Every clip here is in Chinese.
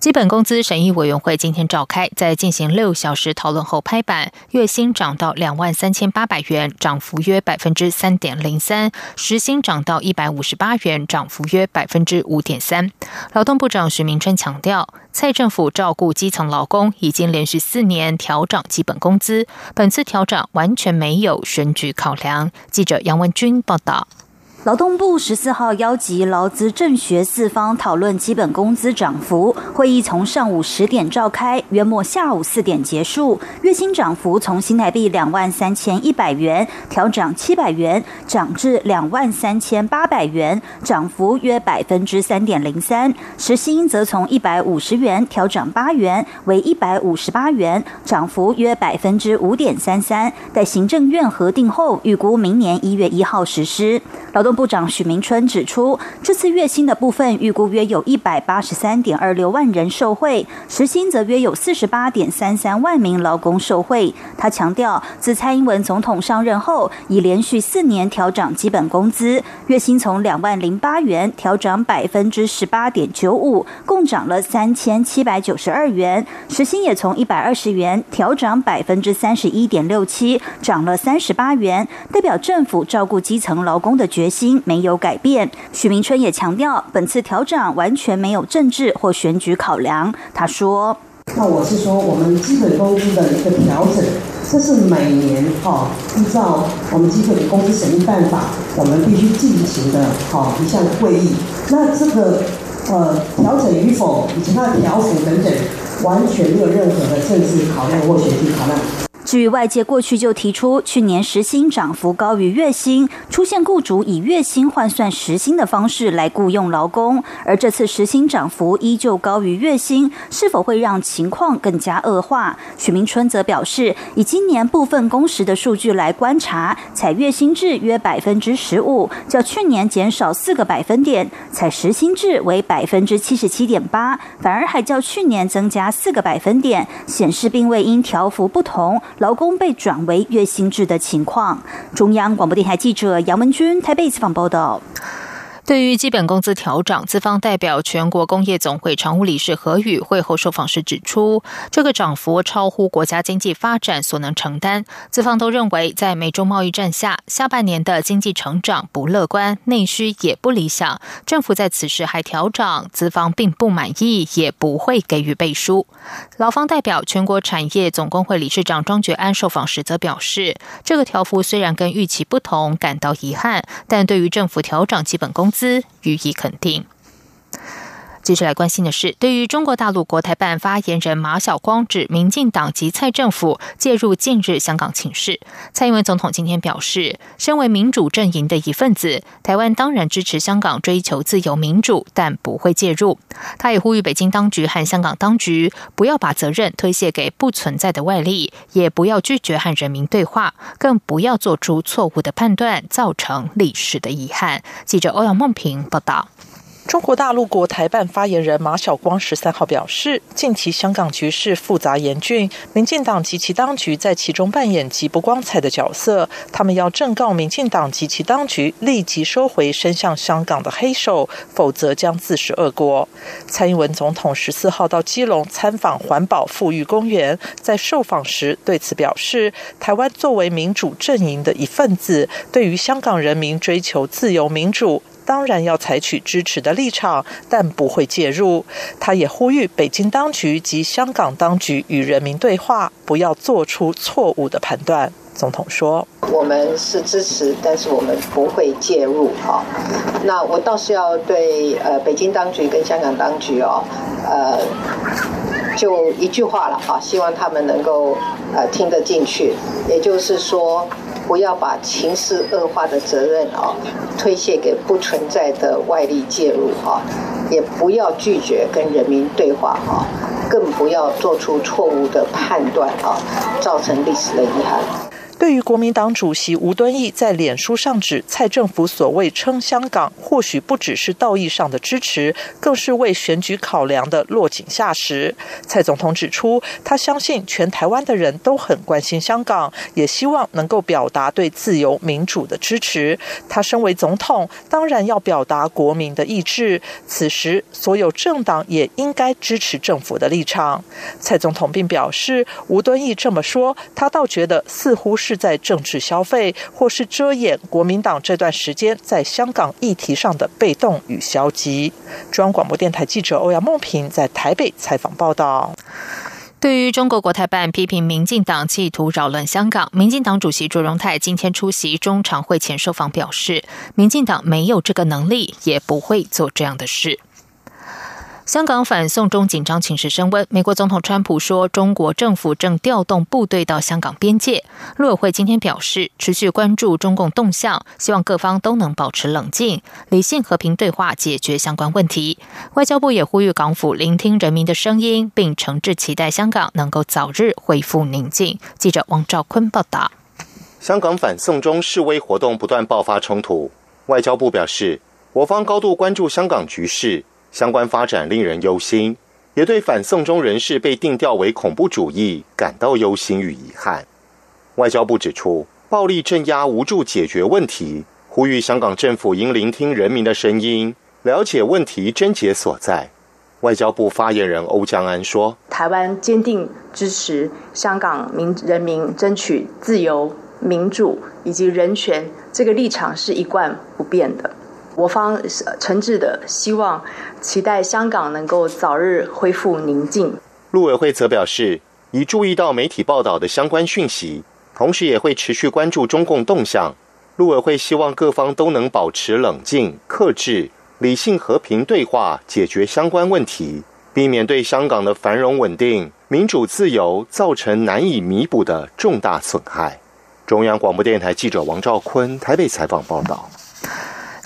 基本工资审议委员会今天召开，在进行六小时讨论后拍板，月薪涨到两万三千八百元，涨幅约百分之三点零三；时薪涨到一百五十八元，涨幅约百分之五点三。劳动部长徐明春强调，蔡政府照顾基层劳工，已经连续四年调涨基本工资，本次调整完全没有选举考量。记者杨文君报道。劳动部十四号邀集劳资政学四方讨论基本工资涨幅。会议从上午十点召开，约莫下午四点结束。月薪涨幅从新台币两万三千一百元调涨七百元，涨至两万三千八百元，涨幅约百分之三点零三。时薪则从一百五十元调涨八元，为一百五十八元，涨幅约百分之五点三三。在行政院核定后，预估明年一月一号实施。劳动部长许明春指出，这次月薪的部分预估约有一百八十三点二六万人受惠，时薪则约有四十八点三三万名劳工受惠。他强调，自蔡英文总统上任后，已连续四年调涨基本工资，月薪从两万零八元调涨百分之十八点九五，共涨了三千七百九十二元；时薪也从一百二十元调涨百分之三十一点六七，涨了三十八元，代表政府照顾基层劳工的。决心没有改变。许明春也强调，本次调整完全没有政治或选举考量。他说：“那我是说，我们基本工资的一个调整，这是每年哈依照我们基本工资审议办法，我们必须进行的哈一项会议。那这个呃调整与否，以及它的调幅等等，完全没有任何的政治考量或选举考量。”至于外界过去就提出，去年时薪涨幅高于月薪，出现雇主以月薪换算时薪的方式来雇佣劳工，而这次时薪涨幅依旧高于月薪，是否会让情况更加恶化？许明春则表示，以今年部分工时的数据来观察，采月薪制约百分之十五，较去年减少四个百分点；采时薪制为百分之七十七点八，反而还较去年增加四个百分点，显示并未因条幅不同。劳工被转为月薪制的情况。中央广播电台记者杨文君台北采访报道。对于基本工资调整，资方代表全国工业总会常务理事何宇会后受访时指出，这个涨幅超乎国家经济发展所能承担。资方都认为，在美中贸易战下，下半年的经济成长不乐观，内需也不理想。政府在此时还调涨，资方并不满意，也不会给予背书。劳方代表全国产业总工会理事长庄觉安受访时则表示，这个调幅虽然跟预期不同，感到遗憾，但对于政府调涨基本工资。资予以肯定。接下来关心的是，对于中国大陆国台办发言人马晓光指民进党及蔡政府介入近日香港情势，蔡英文总统今天表示，身为民主阵营的一份子，台湾当然支持香港追求自由民主，但不会介入。他也呼吁北京当局和香港当局不要把责任推卸给不存在的外力，也不要拒绝和人民对话，更不要做出错误的判断，造成历史的遗憾。记者欧阳梦平报道。中国大陆国台办发言人马晓光十三号表示，近期香港局势复杂严峻，民进党及其当局在其中扮演极不光彩的角色。他们要正告民进党及其当局立即收回伸向香港的黑手，否则将自食恶果。蔡英文总统十四号到基隆参访环保富裕公园，在受访时对此表示，台湾作为民主阵营的一份子，对于香港人民追求自由民主。当然要采取支持的立场，但不会介入。他也呼吁北京当局及香港当局与人民对话，不要做出错误的判断。总统说：“我们是支持，但是我们不会介入。哈，那我倒是要对呃北京当局跟香港当局哦，呃，就一句话了哈，希望他们能够呃听得进去，也就是说。”不要把情势恶化的责任啊推卸给不存在的外力介入啊，也不要拒绝跟人民对话啊，更不要做出错误的判断啊，造成历史的遗憾。对于国民党主席吴敦义在脸书上指蔡政府所谓称香港，或许不只是道义上的支持，更是为选举考量的落井下石。蔡总统指出，他相信全台湾的人都很关心香港，也希望能够表达对自由民主的支持。他身为总统，当然要表达国民的意志。此时，所有政党也应该支持政府的立场。蔡总统并表示，吴敦义这么说，他倒觉得似乎是。是在政治消费，或是遮掩国民党这段时间在香港议题上的被动与消极。中央广播电台记者欧阳梦平在台北采访报道。对于中国国台办批评民进党企图扰乱香港，民进党主席卓荣泰今天出席中常会前受访表示，民进党没有这个能力，也不会做这样的事。香港反送中紧张情势升温。美国总统川普说，中国政府正调动部队到香港边界。陆委会今天表示，持续关注中共动向，希望各方都能保持冷静、理性、和平对话，解决相关问题。外交部也呼吁港府聆听人民的声音，并诚挚期待香港能够早日恢复宁静。记者王兆坤报道。香港反送中示威活动不断爆发冲突，外交部表示，我方高度关注香港局势。相关发展令人忧心，也对反送中人士被定调为恐怖主义感到忧心与遗憾。外交部指出，暴力镇压无助解决问题，呼吁香港政府应聆听人民的声音，了解问题症结所在。外交部发言人欧江安说：“台湾坚定支持香港民人民争取自由、民主以及人权，这个立场是一贯不变的。”我方诚挚的希望、期待香港能够早日恢复宁静。陆委会则表示，已注意到媒体报道的相关讯息，同时也会持续关注中共动向。陆委会希望各方都能保持冷静、克制、理性、和平对话，解决相关问题，避免对香港的繁荣稳定、民主自由造成难以弥补的重大损害。中央广播电台记者王兆坤台北采访报道。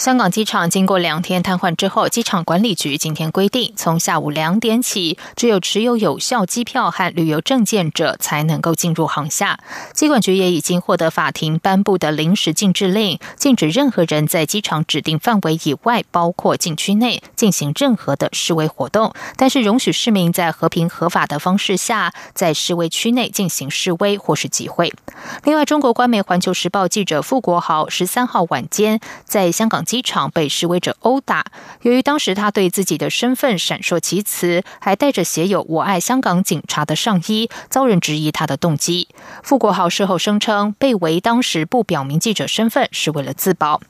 香港机场经过两天瘫痪之后，机场管理局今天规定，从下午两点起，只有持有有效机票和旅游证件者才能够进入航厦。机管局也已经获得法庭颁布的临时禁制令，禁止任何人在机场指定范围以外，包括禁区内进行任何的示威活动，但是容许市民在和平合法的方式下，在示威区内进行示威或是集会。另外，中国官媒《环球时报》记者傅国豪十三号晚间在香港。机场被示威者殴打，由于当时他对自己的身份闪烁其词，还带着写有“我爱香港警察”的上衣，遭人质疑他的动机。傅国豪事后声称，被围当时不表明记者身份是为了自保。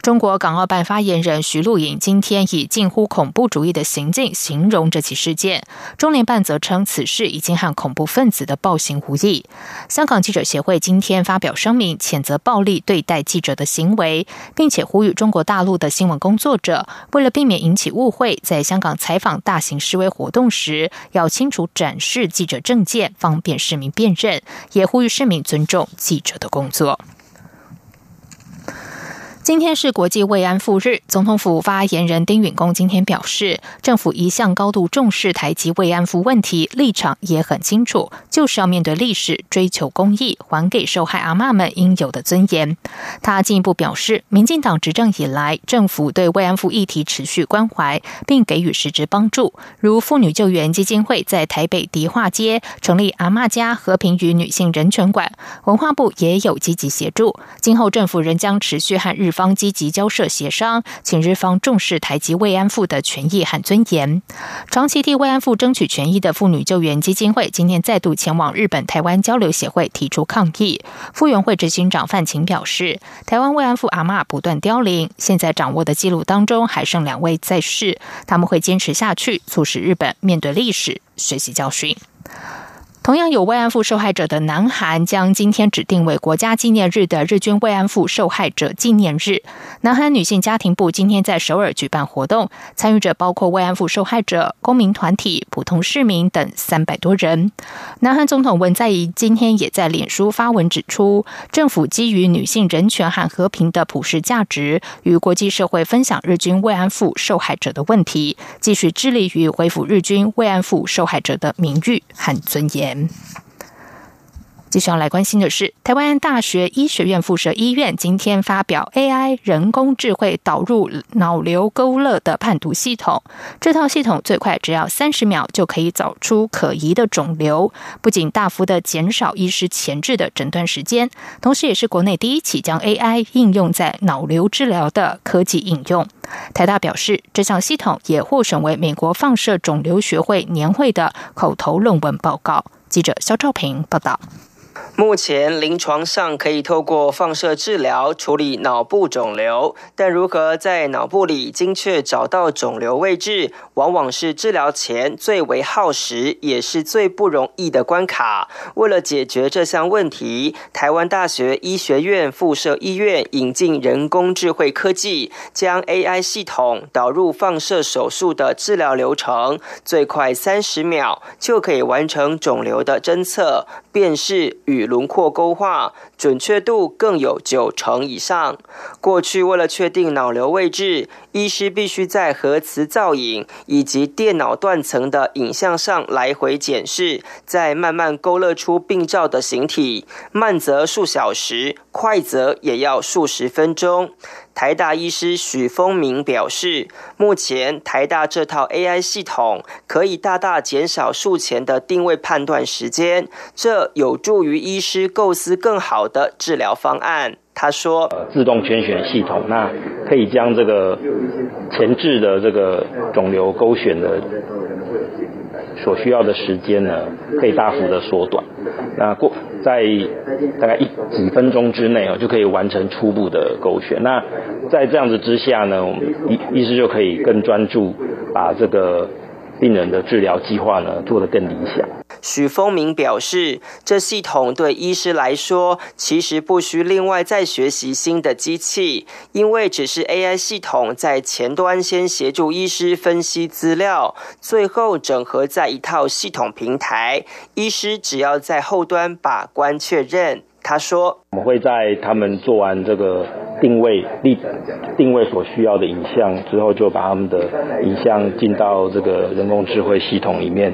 中国港澳办发言人徐露颖今天以近乎恐怖主义的行径形容这起事件，中联办则称此事已经和恐怖分子的暴行无异。香港记者协会今天发表声明，谴责暴力对待记者的行为，并且呼吁中国。大陆的新闻工作者为了避免引起误会，在香港采访大型示威活动时，要清楚展示记者证件，方便市民辨认，也呼吁市民尊重记者的工作。今天是国际慰安妇日，总统府发言人丁允恭今天表示，政府一向高度重视台籍慰安妇问题，立场也很清楚，就是要面对历史，追求公义，还给受害阿妈们应有的尊严。他进一步表示，民进党执政以来，政府对慰安妇议题持续关怀，并给予实质帮助，如妇女救援基金会在台北迪化街成立阿妈家和平与女性人权馆，文化部也有积极协助。今后政府仍将持续和日。方积极交涉协商，请日方重视台籍慰安妇的权益和尊严。长期替慰安妇争取权益的妇女救援基金会今天再度前往日本台湾交流协会提出抗议。傅援会执行长范晴表示，台湾慰安妇阿嬷不断凋零，现在掌握的记录当中还剩两位在世，他们会坚持下去，促使日本面对历史，学习教训。同样有慰安妇受害者的南韩，将今天指定为国家纪念日的日军慰安妇受害者纪念日。南韩女性家庭部今天在首尔举办活动，参与者包括慰安妇受害者、公民团体、普通市民等三百多人。南韩总统文在寅今天也在脸书发文指出，政府基于女性人权和和平的普世价值，与国际社会分享日军慰安妇受害者的问题，继续致力于恢复日军慰安妇受害者的名誉和尊严。继续要来关心的是，台湾大学医学院附设医院今天发表 AI 人工智慧导入脑瘤勾勒的判读系统。这套系统最快只要三十秒就可以找出可疑的肿瘤，不仅大幅的减少医师前置的诊断时间，同时也是国内第一起将 AI 应用在脑瘤治疗的科技应用。台大表示，这项系统也获选为美国放射肿瘤学会年会的口头论文报告。记者肖兆平报道。目前临床上可以透过放射治疗处理脑部肿瘤，但如何在脑部里精确找到肿瘤位置，往往是治疗前最为耗时，也是最不容易的关卡。为了解决这项问题，台湾大学医学院附设医院引进人工智慧科技，将 AI 系统导入放射手术的治疗流程，最快三十秒就可以完成肿瘤的侦测、辨识与。轮廓勾画准确度更有九成以上。过去为了确定脑瘤位置，医师必须在核磁造影以及电脑断层的影像上来回检视，再慢慢勾勒出病灶的形体，慢则数小时，快则也要数十分钟。台大医师许峰明表示，目前台大这套 AI 系统可以大大减少术前的定位判断时间，这有助于医师构思更好的治疗方案。他说：“自动圈选系统，那可以将这个前置的这个肿瘤勾选的。”所需要的时间呢，可以大幅的缩短。那过在大概一几分钟之内哦，就可以完成初步的勾选。那在这样子之下呢，我们医医师就可以更专注把这个。病人的治疗计划呢，做得更理想。许峰明表示，这系统对医师来说，其实不需另外再学习新的机器，因为只是 AI 系统在前端先协助医师分析资料，最后整合在一套系统平台，医师只要在后端把关确认。他说：“我们会在他们做完这个定位、立定位所需要的影像之后，就把他们的影像进到这个人工智慧系统里面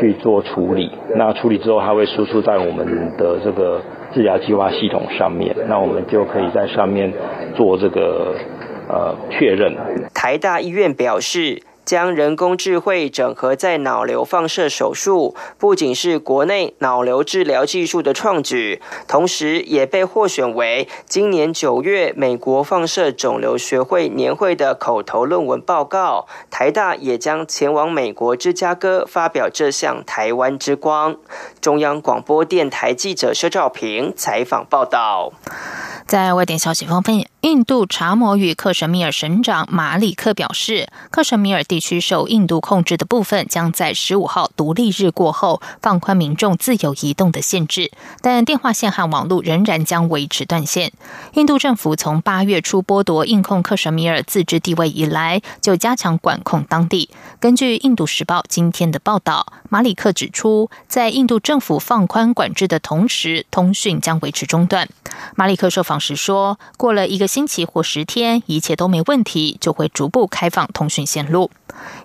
去做处理。那处理之后，它会输出在我们的这个治疗计划系统上面。那我们就可以在上面做这个呃确认。”台大医院表示。将人工智慧整合在脑瘤放射手术，不仅是国内脑瘤治疗技术的创举，同时也被获选为今年九月美国放射肿瘤学会年会的口头论文报告。台大也将前往美国芝加哥发表这项台湾之光。中央广播电台记者薛兆平采访报道。在外电消息方面，印度查谟与克什米尔省长马里克表示，克什米尔地区受印度控制的部分将在十五号独立日过后放宽民众自由移动的限制，但电话线和网络仍然将维持断线。印度政府从八月初剥夺印控克什米尔自治地位以来，就加强管控当地。根据《印度时报》今天的报道，马里克指出，在印度政府放宽管制的同时，通讯将维持中断。马里克受访。时说过了一个星期或十天，一切都没问题，就会逐步开放通讯线路。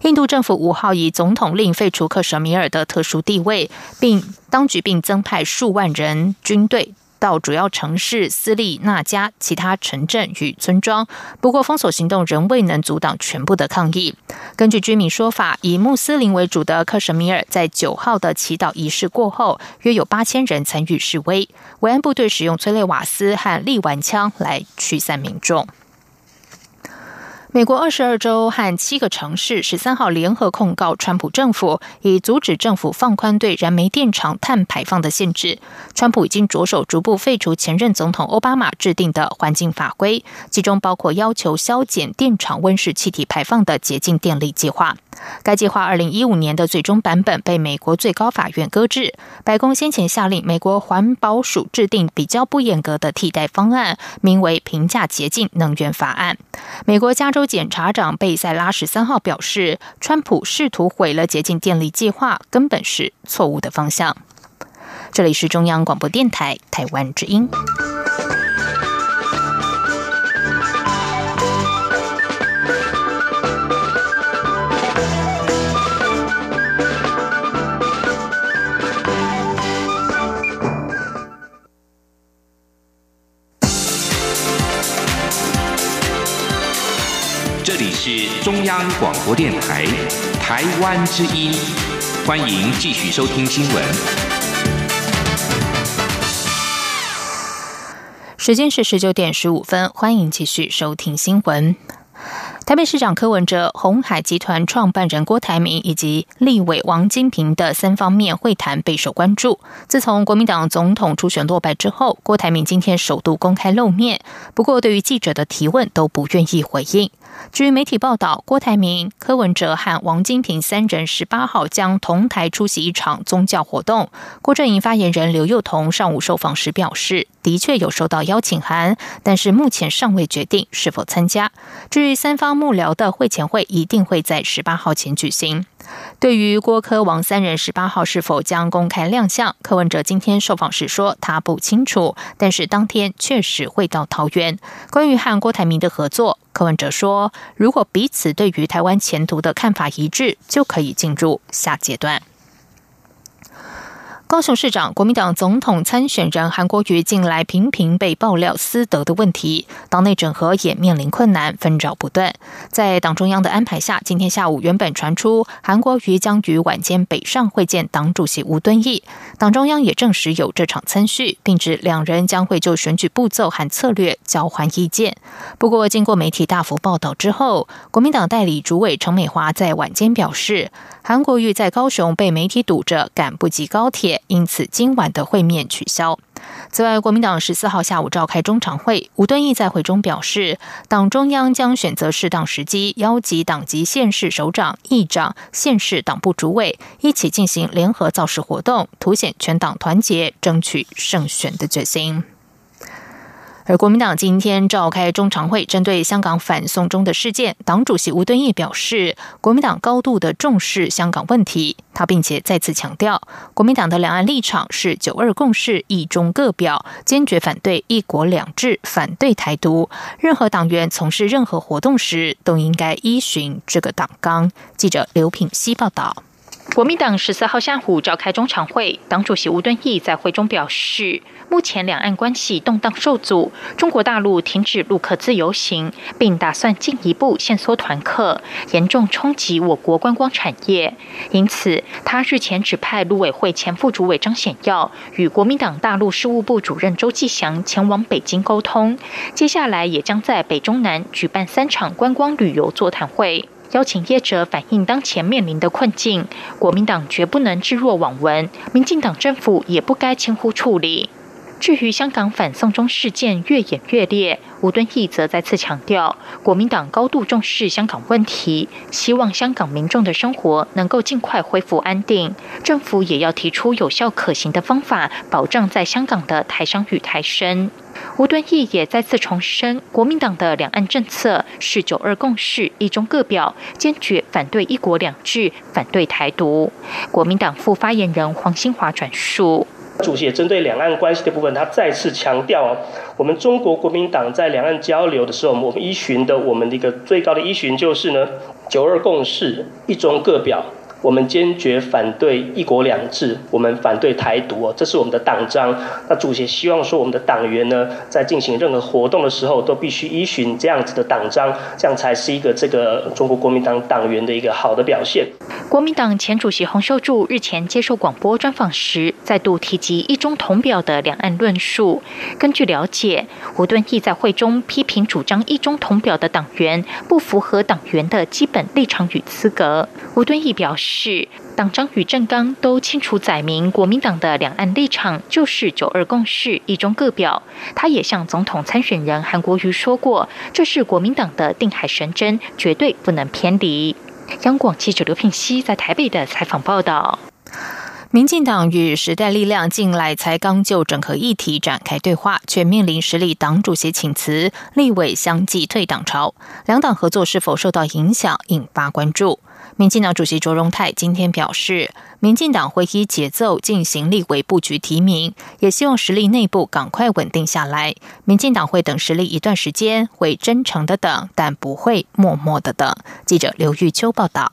印度政府五号以总统令废除克什米尔的特殊地位，并当局并增派数万人军队。到主要城市斯利那加、其他城镇与村庄。不过，封锁行动仍未能阻挡全部的抗议。根据居民说法，以穆斯林为主的克什米尔在九号的祈祷仪式过后，约有八千人参与示威。维安部队使用催泪瓦斯和利丸枪来驱散民众。美国二十二州和七个城市十三号联合控告川普政府，以阻止政府放宽对燃煤电厂碳排放的限制。川普已经着手逐步废除前任总统奥巴马制定的环境法规，其中包括要求削减电厂温室气体排放的洁净电力计划。该计划二零一五年的最终版本被美国最高法院搁置。白宫先前下令美国环保署制定比较不严格的替代方案，名为“平价洁净能源法案”。美国加州检察长贝塞拉十三号表示，川普试图毁了洁净电力计划，根本是错误的方向。这里是中央广播电台台湾之音。是中央广播电台台湾之音，欢迎继续收听新闻。时间是十九点十五分，欢迎继续收听新闻。台北市长柯文哲、红海集团创办人郭台铭以及立委王金平的三方面会谈备受关注。自从国民党总统初选落败之后，郭台铭今天首度公开露面，不过对于记者的提问都不愿意回应。至于媒体报道，郭台铭、柯文哲和王金平三人十八号将同台出席一场宗教活动。郭阵营发言人刘幼彤上午受访时表示，的确有收到邀请函，但是目前尚未决定是否参加。至于三方幕僚的会前会，一定会在十八号前举行。对于郭科王三人十八号是否将公开亮相，柯文哲今天受访时说他不清楚，但是当天确实会到桃园。关于和郭台铭的合作，柯文哲说，如果彼此对于台湾前途的看法一致，就可以进入下阶段。高雄市长、国民党总统参选人韩国瑜近来频频被爆料私德的问题，党内整合也面临困难，纷扰不断。在党中央的安排下，今天下午原本传出韩国瑜将于晚间北上会见党主席吴敦义，党中央也证实有这场参叙，并指两人将会就选举步骤和策略交换意见。不过，经过媒体大幅报道之后，国民党代理主委陈美华在晚间表示，韩国瑜在高雄被媒体堵着，赶不及高铁。因此，今晚的会面取消。此外，国民党十四号下午召开中常会，吴敦义在会中表示，党中央将选择适当时机，邀集党籍县市首长、议长、县市党部主委一起进行联合造势活动，凸显全党团结、争取胜选的决心。而国民党今天召开中常会，针对香港反送中的事件，党主席吴敦义表示，国民党高度的重视香港问题。他并且再次强调，国民党的两岸立场是九二共识，一中各表，坚决反对一国两制，反对台独。任何党员从事任何活动时，都应该依循这个党纲。记者刘品希报道。国民党十四号下午召开中常会，党主席吴敦义在会中表示，目前两岸关系动荡受阻，中国大陆停止陆客自由行，并打算进一步限缩团客，严重冲击我国观光产业。因此，他日前指派陆委会前副主委张显耀与国民党大陆事务部主任周继祥前往北京沟通，接下来也将在北中南举办三场观光旅游座谈会。邀请业者反映当前面临的困境，国民党绝不能置若罔闻，民进党政府也不该轻忽处理。至于香港反送中事件越演越烈，吴敦义则再次强调，国民党高度重视香港问题，希望香港民众的生活能够尽快恢复安定。政府也要提出有效可行的方法，保障在香港的台商与台生。吴敦义也再次重申，国民党的两岸政策是九二共识，一中各表，坚决反对一国两制，反对台独。国民党副发言人黄兴华转述。主席也针对两岸关系的部分，他再次强调，我们中国国民党在两岸交流的时候，我们依循的我们的一个最高的依循就是呢，九二共识，一中各表。我们坚决反对一国两制，我们反对台独哦，这是我们的党章。那主席希望说，我们的党员呢，在进行任何活动的时候，都必须依循这样子的党章，这样才是一个这个中国国民党党员的一个好的表现。国民党前主席洪秀柱日前接受广播专访时，再度提及一中同表的两岸论述。根据了解，胡敦义在会中批评主张一中同表的党员不符合党员的基本立场与资格。胡敦义表示。是党章与政纲都清楚载明，国民党的两岸立场就是九二共识，一中各表。他也向总统参选人韩国瑜说过，这是国民党的定海神针，绝对不能偏离。央广记者刘品熙在台北的采访报道。民进党与时代力量近来才刚就整合议题展开对话，却面临实力党主席请辞，立委相继退党潮，两党合作是否受到影响，引发关注。民进党主席卓荣泰今天表示，民进党会以节奏进行立委布局提名，也希望实力内部赶快稳定下来。民进党会等实力一段时间，会真诚的等，但不会默默的等。记者刘玉秋报道。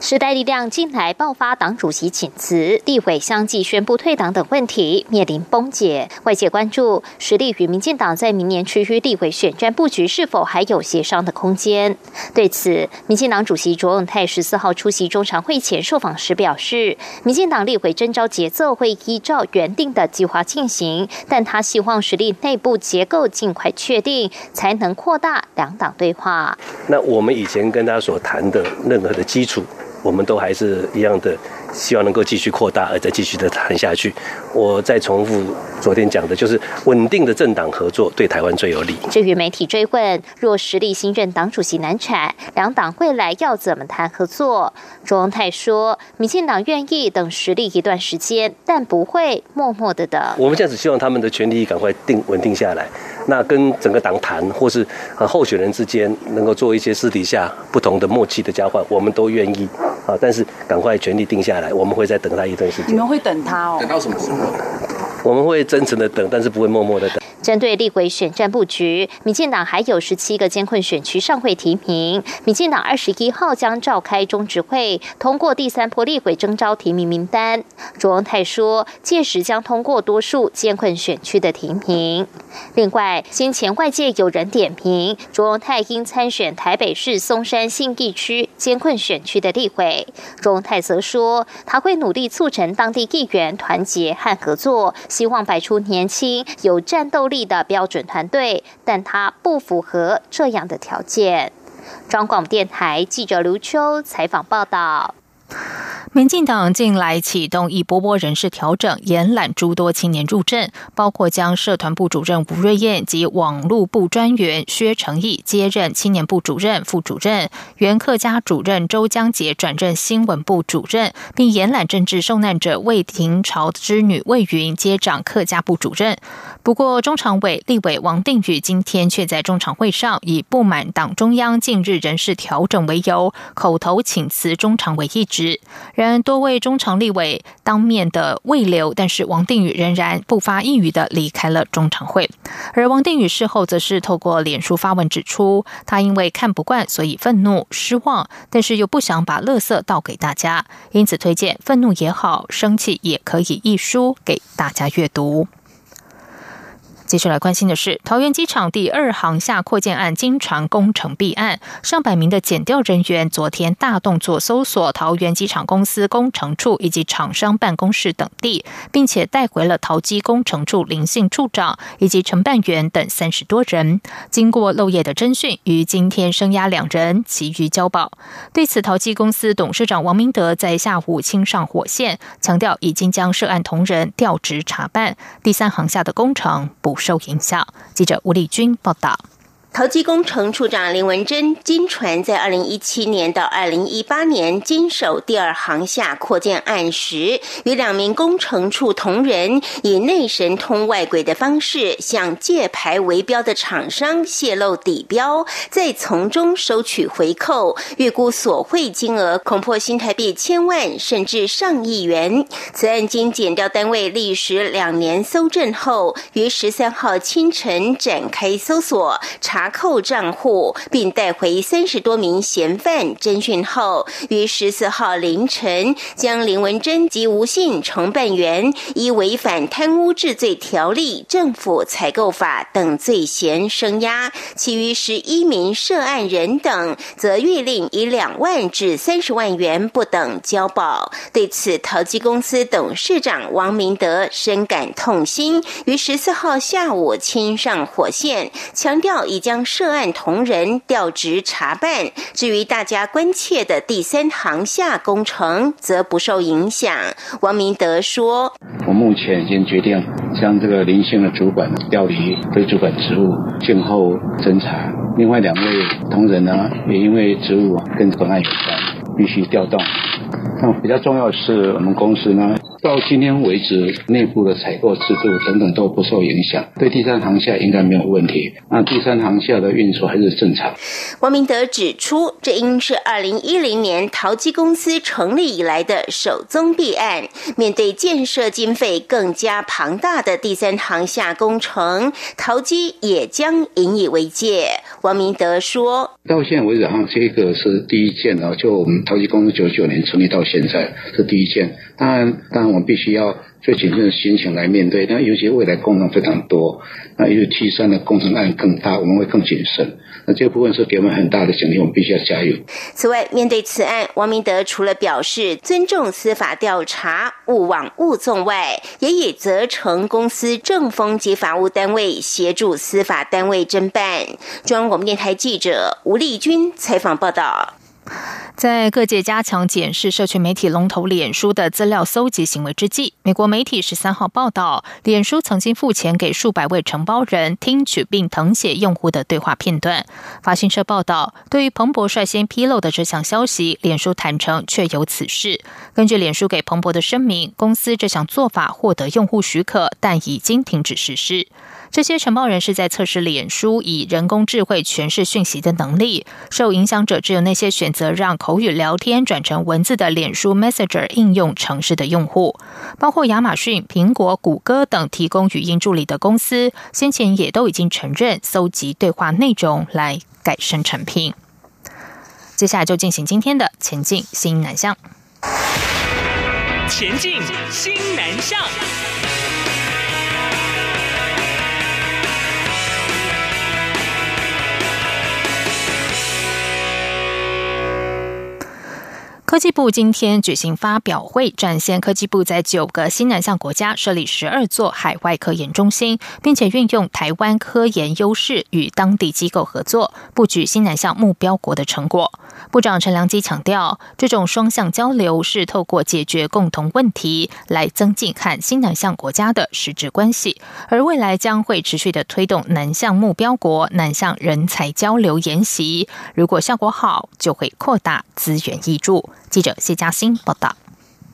时代力量近来爆发党主席请辞、立委相继宣布退党等问题，面临崩解。外界关注实力与民进党在明年区域立委选战布局是否还有协商的空间。对此，民进党主席卓永泰十四号出席中常会前受访时表示，民进党立委征召节奏会依照原定的计划进行，但他希望实力内部结构尽快确定，才能扩大两党对话。那我们以前跟他所谈的任何的基础。我们都还是一样的。希望能够继续扩大，而再继续的谈下去。我再重复昨天讲的，就是稳定的政党合作对台湾最有利。至于媒体追问，若实力新任党主席难产，两党未来要怎么谈合作？卓荣泰说，民进党愿意等实力一段时间，但不会默默的等。我们现在只希望他们的权利赶快定稳定下来，那跟整个党谈，或是呃候选人之间能够做一些私底下不同的默契的交换，我们都愿意啊。但是赶快权力定下来。我们会再等他一段时间。你们会等他哦？等到什么时候？我们会真诚的等，但是不会默默的等。针对立委选战布局，民进党还有十七个监困选区尚未提名。民进党二十一号将召开中执会，通过第三波立委征召提名名单。卓荣泰说，届时将通过多数监困选区的提名。另外，先前外界有人点评卓荣泰应参选台北市松山信义区监困选区的立委。卓荣泰则说，他会努力促成当地议员团结和合作，希望摆出年轻有战斗力。的标准团队，但他不符合这样的条件。中广电台记者刘秋采访报道。民进党近来启动一波波人事调整，延揽诸多青年入阵，包括将社团部主任吴瑞燕及网络部专员薛成义接任青年部主任、副主任，原客家主任周江杰转任新闻部主任，并延揽政治受难者魏廷朝之女魏云接掌客家部主任。不过，中常委立委王定宇今天却在中常会上以不满党中央近日人事调整为由，口头请辞中常委一职。然多位中常立委当面的未留，但是王定宇仍然不发一语的离开了中常会。而王定宇事后则是透过脸书发文指出，他因为看不惯，所以愤怒失望，但是又不想把垃圾倒给大家，因此推荐愤怒也好，生气也可以一书给大家阅读。接下来关心的是，桃园机场第二航厦扩建案经传工程弊案，上百名的检调人员昨天大动作搜索桃园机场公司工程处以及厂商办公室等地，并且带回了桃机工程处林姓处长以及承办员等三十多人。经过漏夜的侦讯，于今天声押两人，其余交保。对此，桃机公司董事长王明德在下午亲上火线，强调已经将涉案同仁调职查办，第三航厦的工程不。受影响。记者吴丽君报道。陶机工程处长林文珍，经传在二零一七年到二零一八年经手第二航厦扩建案时，与两名工程处同仁以内神通外鬼的方式，向借牌围标的厂商泄露底标，再从中收取回扣，预估索贿金额恐破新台币千万甚至上亿元。此案经检调单位历时两年搜证后，于十三号清晨展开搜索查。查扣账户，并带回三十多名嫌犯侦讯后，于十四号凌晨将林文珍及吴姓承办员依违反贪污治罪条例、政府采购法等罪嫌声押，其余十一名涉案人等则预令以两万至三十万元不等交保。对此，淘机公司董事长王明德深感痛心，于十四号下午亲上火线，强调已将。将涉案同仁调职查办，至于大家关切的第三航厦工程，则不受影响。王明德说：“我目前已经决定将这个林姓的主管调离非主管职务，静候侦查。另外两位同仁呢，也因为职务跟本案有关，必须调动。那比较重要的是，我们公司呢。”到今天为止，内部的采购制度等等都不受影响，对第三航厦应该没有问题。那第三航厦的运作还是正常。王明德指出，这应是二零一零年淘机公司成立以来的首宗弊案。面对建设经费更加庞大的第三航厦工程，淘机也将引以为戒。王明德说：“到现在为止，哈，这个是第一件啊，就我们淘基公司九九年成立到现在是第一件。当然，当然我们必须要。”最谨慎的心情来面对，那尤其未来工程非常多，那因为 T 三的工程案更大，我们会更谨慎。那这部分是给我们很大的奖励，我们必须要加油。此外，面对此案，王明德除了表示尊重司法调查、勿往勿纵外，也已责成公司正风及法务单位协助司法单位侦办。中央广播电台记者吴丽君采访报道。在各界加强检视社群媒体龙头脸书的资料搜集行为之际，美国媒体十三号报道，脸书曾经付钱给数百位承包人听取并誊写用户的对话片段。法新社报道，对于彭博率先披露的这项消息，脸书坦诚确有此事。根据脸书给彭博的声明，公司这项做法获得用户许可，但已经停止实施。这些承包人是在测试脸书以人工智慧诠释讯息的能力。受影响者只有那些选择让口语聊天转成文字的脸书 Messenger 应用程式的用户，包括亚马逊、苹果、谷歌等提供语音助理的公司，先前也都已经承认搜集对话内容来改善产品。接下来就进行今天的前进新南向。前进新南向。科技部今天举行发表会，展现科技部在九个新南向国家设立十二座海外科研中心，并且运用台湾科研优势与当地机构合作，布局新南向目标国的成果。部长陈良基强调，这种双向交流是透过解决共同问题来增进和新南向国家的实质关系，而未来将会持续的推动南向目标国南向人才交流研习。如果效果好，就会扩大资源益助。记者谢嘉欣报道。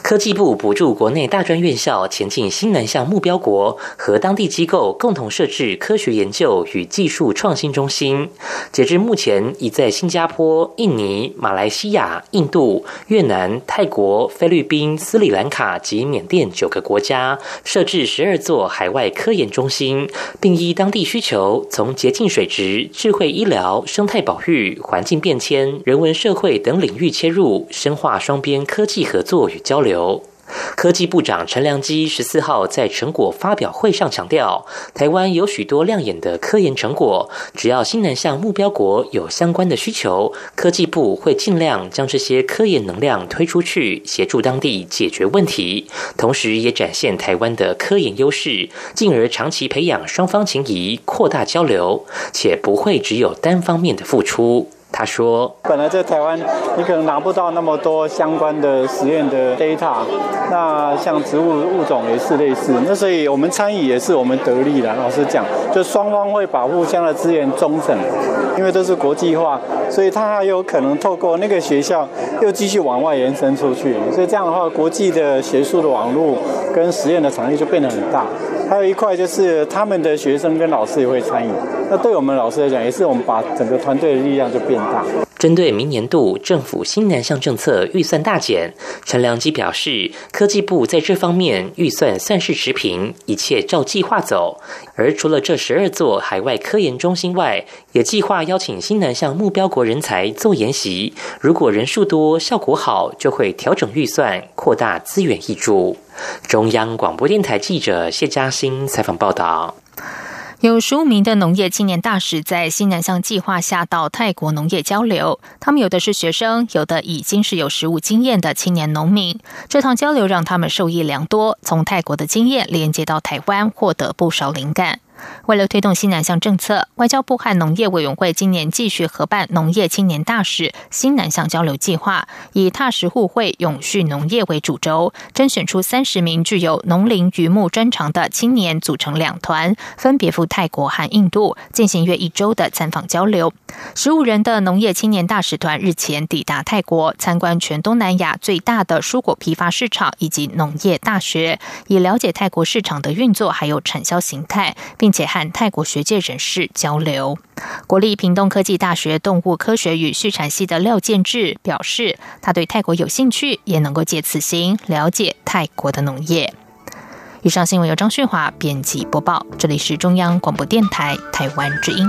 科技部补助国内大专院校前进新南向目标国，和当地机构共同设置科学研究与技术创新中心。截至目前，已在新加坡、印尼、马来西亚、印度、越南、泰国、菲律宾、斯里兰卡及缅甸九个国家设置十二座海外科研中心，并依当地需求，从洁净水质、智慧医疗、生态保育、环境变迁、人文社会等领域切入，深化双边科技合作与交流。流。科技部长陈良基十四号在成果发表会上强调，台湾有许多亮眼的科研成果，只要新南向目标国有相关的需求，科技部会尽量将这些科研能量推出去，协助当地解决问题，同时也展现台湾的科研优势，进而长期培养双方情谊，扩大交流，且不会只有单方面的付出。他说：“本来在台湾，你可能拿不到那么多相关的实验的 data，那像植物物种也是类似。那所以我们参与也是我们得利的。老实讲，就双方会把互相的资源中整，因为都是国际化，所以它还有可能透过那个学校又继续往外延伸出去。所以这样的话，国际的学术的网络跟实验的场域就变得很大。还有一块就是他们的学生跟老师也会参与。那对我们老师来讲，也是我们把整个团队的力量就变大。”针对明年度政府新南向政策预算大减，陈良基表示，科技部在这方面预算算是持平，一切照计划走。而除了这十二座海外科研中心外，也计划邀请新南向目标国人才做研习。如果人数多、效果好，就会调整预算，扩大资源益助。中央广播电台记者谢嘉欣采访报道。有十五名的农业青年大使在新南向计划下到泰国农业交流，他们有的是学生，有的已经是有实务经验的青年农民。这趟交流让他们受益良多，从泰国的经验连接到台湾，获得不少灵感。为了推动新南向政策，外交部和农业委员会今年继续合办农业青年大使新南向交流计划，以踏实互惠、永续农业为主轴，甄选出三十名具有农林渔牧专长的青年，组成两团，分别赴泰国和印度进行约一周的参访交流。十五人的农业青年大使团日前抵达泰国，参观全东南亚最大的蔬果批发市场以及农业大学，以了解泰国市场的运作还有产销形态，并。并且和泰国学界人士交流。国立屏东科技大学动物科学与畜产系的廖建志表示，他对泰国有兴趣，也能够借此行了解泰国的农业。以上新闻由张旭华编辑播报，这里是中央广播电台台湾之音。